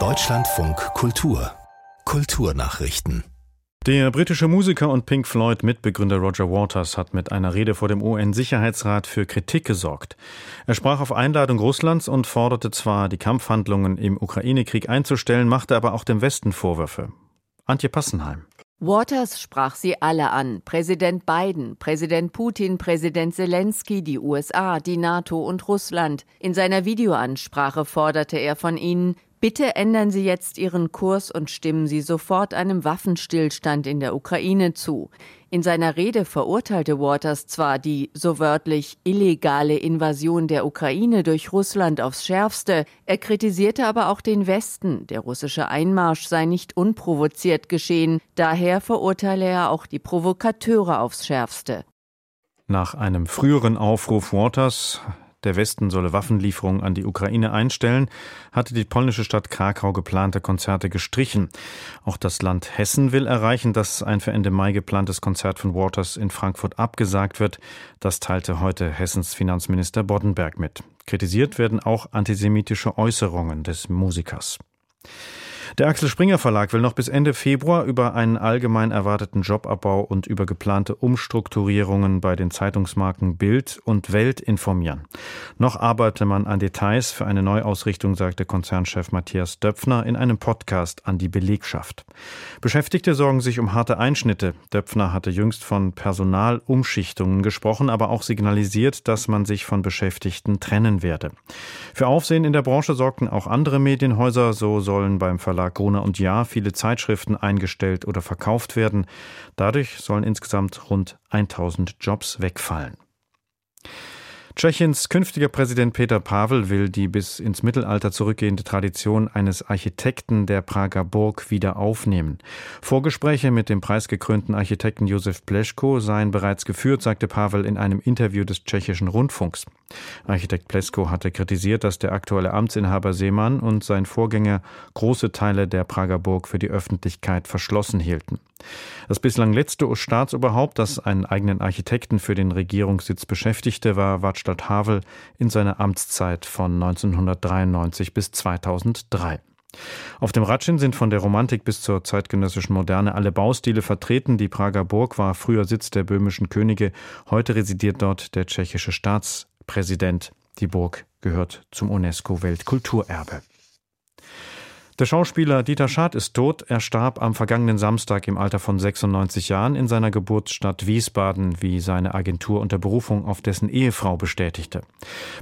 Deutschlandfunk Kultur Kulturnachrichten der britische Musiker und Pink Floyd-Mitbegründer Roger Waters hat mit einer Rede vor dem UN-Sicherheitsrat für Kritik gesorgt. Er sprach auf Einladung Russlands und forderte zwar, die Kampfhandlungen im Ukraine-Krieg einzustellen, machte aber auch dem Westen Vorwürfe. Antje Passenheim. Waters sprach sie alle an. Präsident Biden, Präsident Putin, Präsident Zelensky, die USA, die NATO und Russland. In seiner Videoansprache forderte er von ihnen, Bitte ändern Sie jetzt Ihren Kurs und stimmen Sie sofort einem Waffenstillstand in der Ukraine zu. In seiner Rede verurteilte Waters zwar die, so wörtlich, illegale Invasion der Ukraine durch Russland aufs schärfste, er kritisierte aber auch den Westen, der russische Einmarsch sei nicht unprovoziert geschehen, daher verurteile er auch die Provokateure aufs schärfste. Nach einem früheren Aufruf Waters der Westen solle Waffenlieferungen an die Ukraine einstellen, hatte die polnische Stadt Krakau geplante Konzerte gestrichen. Auch das Land Hessen will erreichen, dass ein für Ende Mai geplantes Konzert von Waters in Frankfurt abgesagt wird. Das teilte heute Hessens Finanzminister Boddenberg mit. Kritisiert werden auch antisemitische Äußerungen des Musikers. Der Axel Springer Verlag will noch bis Ende Februar über einen allgemein erwarteten Jobabbau und über geplante Umstrukturierungen bei den Zeitungsmarken Bild und Welt informieren. Noch arbeite man an Details für eine Neuausrichtung, sagte Konzernchef Matthias Döpfner in einem Podcast an die Belegschaft. Beschäftigte sorgen sich um harte Einschnitte. Döpfner hatte jüngst von Personalumschichtungen gesprochen, aber auch signalisiert, dass man sich von Beschäftigten trennen werde. Für Aufsehen in der Branche sorgten auch andere Medienhäuser. So sollen beim Verlag Verlag Gruner und Jahr viele Zeitschriften eingestellt oder verkauft werden. Dadurch sollen insgesamt rund 1000 Jobs wegfallen. Tschechiens künftiger Präsident Peter Pavel will die bis ins Mittelalter zurückgehende Tradition eines Architekten der Prager Burg wieder aufnehmen. Vorgespräche mit dem preisgekrönten Architekten Josef Pleschko seien bereits geführt, sagte Pavel in einem Interview des tschechischen Rundfunks. Architekt Plesko hatte kritisiert, dass der aktuelle Amtsinhaber Seemann und sein Vorgänger große Teile der Prager Burg für die Öffentlichkeit verschlossen hielten. Das bislang letzte Staatsoberhaupt, das einen eigenen Architekten für den Regierungssitz beschäftigte, war Wadstadt Havel in seiner Amtszeit von 1993 bis 2003. Auf dem Ratschin sind von der Romantik bis zur zeitgenössischen Moderne alle Baustile vertreten. Die Prager Burg war früher Sitz der böhmischen Könige. Heute residiert dort der tschechische Staatspräsident. Die Burg gehört zum UNESCO-Weltkulturerbe. Der Schauspieler Dieter Schad ist tot. Er starb am vergangenen Samstag im Alter von 96 Jahren in seiner Geburtsstadt Wiesbaden, wie seine Agentur unter Berufung auf dessen Ehefrau bestätigte.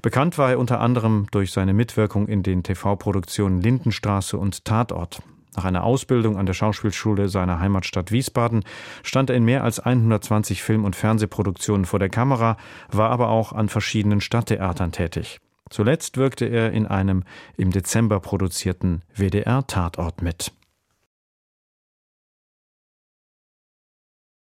Bekannt war er unter anderem durch seine Mitwirkung in den TV-Produktionen Lindenstraße und Tatort. Nach einer Ausbildung an der Schauspielschule seiner Heimatstadt Wiesbaden stand er in mehr als 120 Film- und Fernsehproduktionen vor der Kamera, war aber auch an verschiedenen Stadttheatern tätig. Zuletzt wirkte er in einem im Dezember produzierten WDR-Tatort mit.